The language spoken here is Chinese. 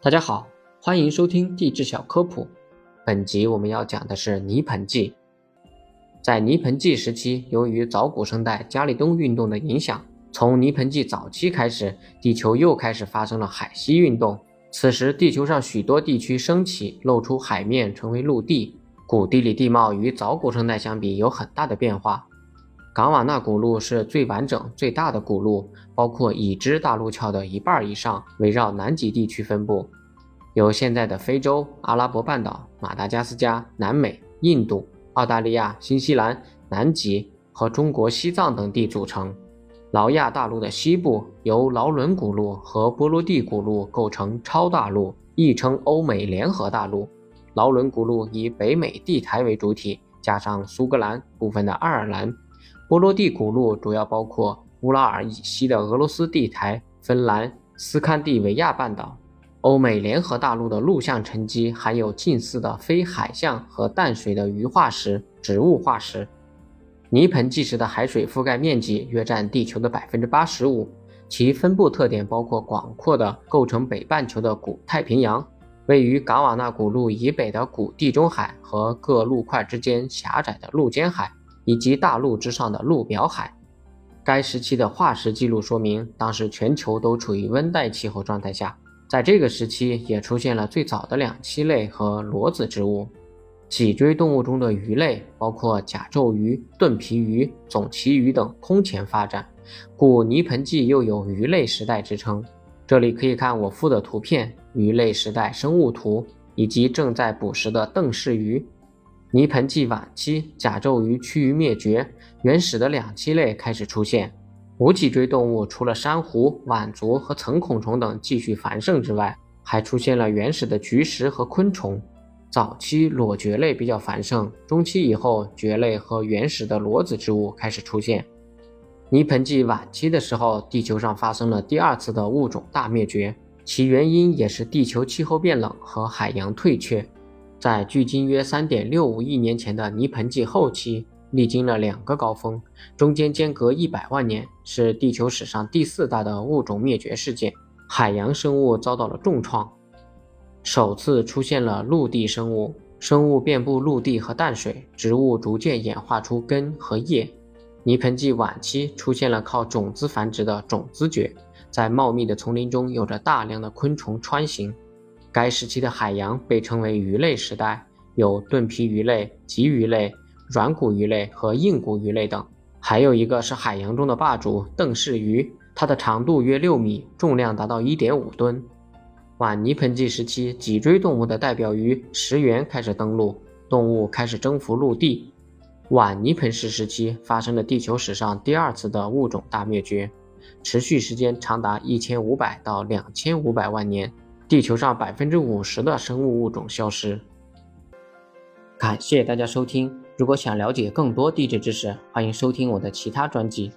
大家好，欢迎收听地质小科普。本集我们要讲的是泥盆纪。在泥盆纪时期，由于早古生代加利东运动的影响，从泥盆纪早期开始，地球又开始发生了海西运动。此时，地球上许多地区升起，露出海面，成为陆地。古地理地貌与早古生代相比有很大的变化。冈瓦纳古路是最完整、最大的古路，包括已知大陆壳的一半以上，围绕南极地区分布，由现在的非洲、阿拉伯半岛、马达加斯加、南美、印度、澳大利亚、新西兰、南极和中国西藏等地组成。劳亚大陆的西部由劳伦古路和波罗的古路构成超大陆，亦称欧美联合大陆。劳伦古路以北美地台为主体，加上苏格兰部分的爱尔兰。波罗的古路主要包括乌拉尔以西的俄罗斯地台、芬兰、斯堪的维亚半岛。欧美联合大陆的陆相沉积含有近似的非海相和淡水的鱼化石、植物化石。泥盆纪时的海水覆盖面积约占地球的百分之八十五，其分布特点包括广阔的构成北半球的古太平洋，位于冈瓦纳古路以北的古地中海和各陆块之间狭窄的陆间海。以及大陆之上的陆表海，该时期的化石记录说明，当时全球都处于温带气候状态下。在这个时期，也出现了最早的两栖类和裸子植物。脊椎动物中的鱼类，包括甲胄鱼、盾皮鱼、总鳍鱼等空前发展，故泥盆纪又有鱼类时代之称。这里可以看我附的图片《鱼类时代生物图》，以及正在捕食的邓氏鱼。泥盆纪晚期，甲胄鱼趋于灭绝，原始的两栖类开始出现。无脊椎动物除了珊瑚、腕足和层孔虫等继续繁盛之外，还出现了原始的菊石和昆虫。早期裸蕨类比较繁盛，中期以后，蕨类和原始的裸子植物开始出现。泥盆纪晚期的时候，地球上发生了第二次的物种大灭绝，其原因也是地球气候变冷和海洋退却。在距今约三点六五亿年前的泥盆纪后期，历经了两个高峰，中间间隔一百万年，是地球史上第四大的物种灭绝事件，海洋生物遭到了重创，首次出现了陆地生物，生物遍布陆地和淡水，植物逐渐演化出根和叶。泥盆纪晚期出现了靠种子繁殖的种子蕨，在茂密的丛林中有着大量的昆虫穿行。该时期的海洋被称为鱼类时代，有盾皮鱼类、棘鱼类、软骨鱼类和硬骨鱼类等。还有一个是海洋中的霸主邓氏鱼，它的长度约六米，重量达到一点五吨。晚泥盆纪时期，脊椎动物的代表鱼石螈开始登陆，动物开始征服陆地。晚泥盆式时期发生了地球史上第二次的物种大灭绝，持续时间长达一千五百到两千五百万年。地球上百分之五十的生物物种消失。感谢大家收听，如果想了解更多地质知识，欢迎收听我的其他专辑。